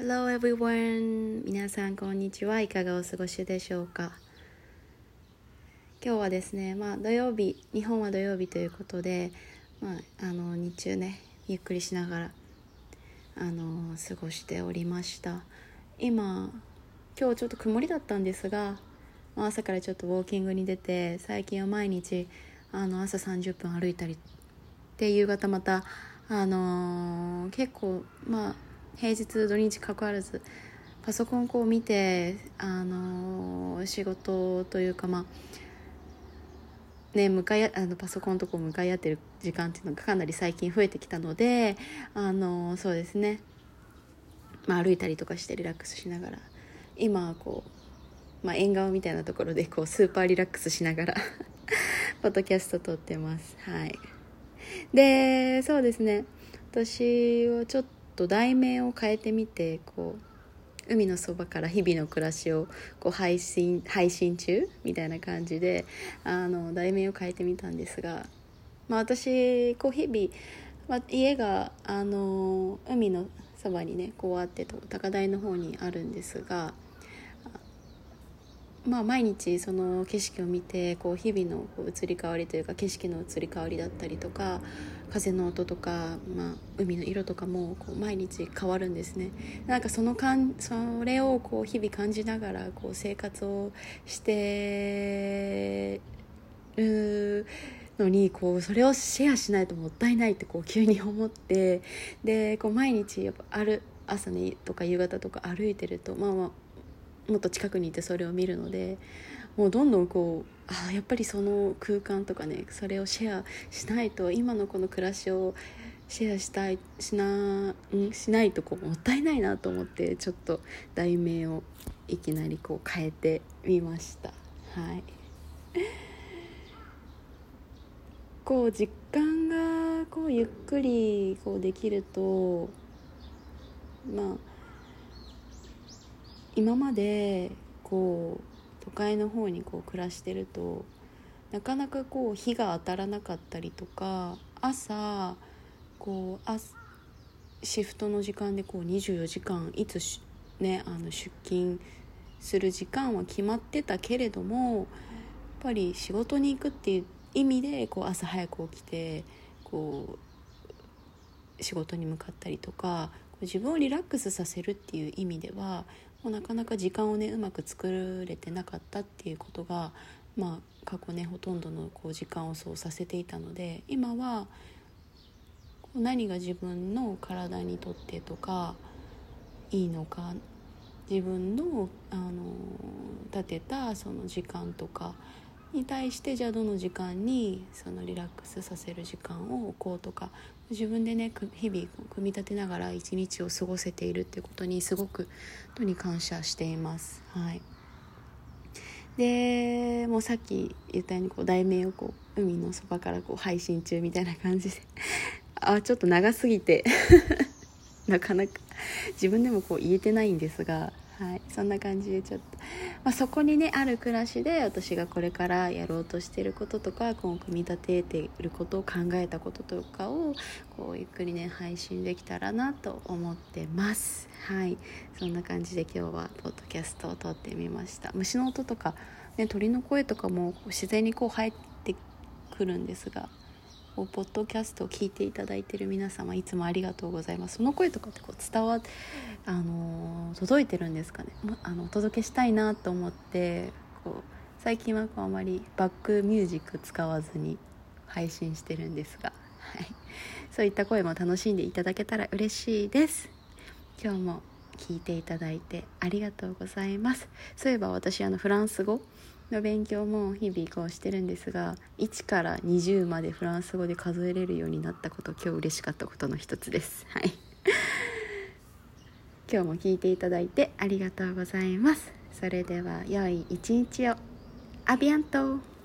Hello everyone! 皆さんこんにちは。いかがお過ごしでしょうか？今日はですね、まあ土曜日、日本は土曜日ということで、まあ、あの日中ね、ゆっくりしながら、あの過ごしておりました。今、今日ちょっと曇りだったんですが、ま、朝からちょっとウォーキングに出て、最近は毎日、あの朝30分歩いたり、で夕方また、あの、結構まあ平日土日関わらずパソコンこう見てあの仕事というかまあね向かいあのパソコンとこう向かい合ってる時間っていうのがかなり最近増えてきたのであのそうですね、まあ、歩いたりとかしてリラックスしながら今はこう、まあ、縁側みたいなところでこうスーパーリラックスしながら ポッドキャスト撮ってます。はい。でそうですね。私はちょっと題名を変えてみてこう海のそばから日々の暮らしをこう配信配信中みたいな感じであの題名を変えてみたんですが、まあ、私こう日々、まあ、家があの海のそばにねこうあってと高台の方にあるんですが。まあ、毎日その景色を見てこう日々のこう移り変わりというか景色の移り変わりだったりとか風の音とか、まあ、海の色とかもこう毎日変わるんですね。なんかそのかんそれをこう日々感じながらこう生活をしてるのにこうそれをシェアしないともったいないってこう急に思ってでこう毎日やっぱある朝にとか夕方とか歩いてるとまあまあもっと近くにいてそれを見るのでもうどんどんこうあやっぱりその空間とかねそれをシェアしないと今のこの暮らしをシェアしたいしなん？しないとこうもったいないなと思ってちょっと題名をいきなりこう変えてみました。はい。こう実感がこうゆっくりこうできるとまあ今までこう都会の方にこう暮らしてるとなかなかこう日が当たらなかったりとか朝こうあシフトの時間でこう24時間いつね、あの出勤する時間は決まってたけれどもやっぱり仕事に行くっていう意味でこう朝早く起きてこう仕事に向かったりとか自分をリラックスさせるっていう意味ではもうなかなか時間をねうまく作れてなかったっていうことがまあ過去ねほとんどのこう時間をそうさせていたので今は何が自分の体にとってとかいいのか自分のあの立てたその時間とかに対してじゃあどの時間にそのリラックスさせる時間を置こうとか自分でね日々組み立てながら一日を過ごせているっていうことにすごく本当に感謝しています。はい。でもうさっき言ったようにこう題名をこう海のそばからこう配信中みたいな感じで。あちょっと長すぎて。なかなか。自分でもこう言えてないんですが。はい、そんな感じでちょっと、まあ、そこにねある暮らしで私がこれからやろうとしてることとか今後組み立てていることを考えたこととかをこうゆっくりね配信できたらなと思ってます。はいそんな感じで今日はポッドキャストを撮ってみました。虫の音とか、ね、鳥の声とかも自然にこう入ってくるんですがこうポッドキャストを聞いていただいている皆様いつもありがとうございます。その声とかってこう伝わあの届いてるんですかね？あのお届けしたいなと思ってこう最近はこうあまりバックミュージック使わずに配信してるんですが、はい、そういった声も楽しんでいただけたら嬉しいです。今日も聞いていただいてありがとうございます。そういえば私あのフランス語の勉強も日々こうしてるんですが1から20までフランス語で数えれるようになったこと今日嬉しかったことの一つです。はい。今日も聞いていただいてありがとうございます。それでは良い一日を。アビアント。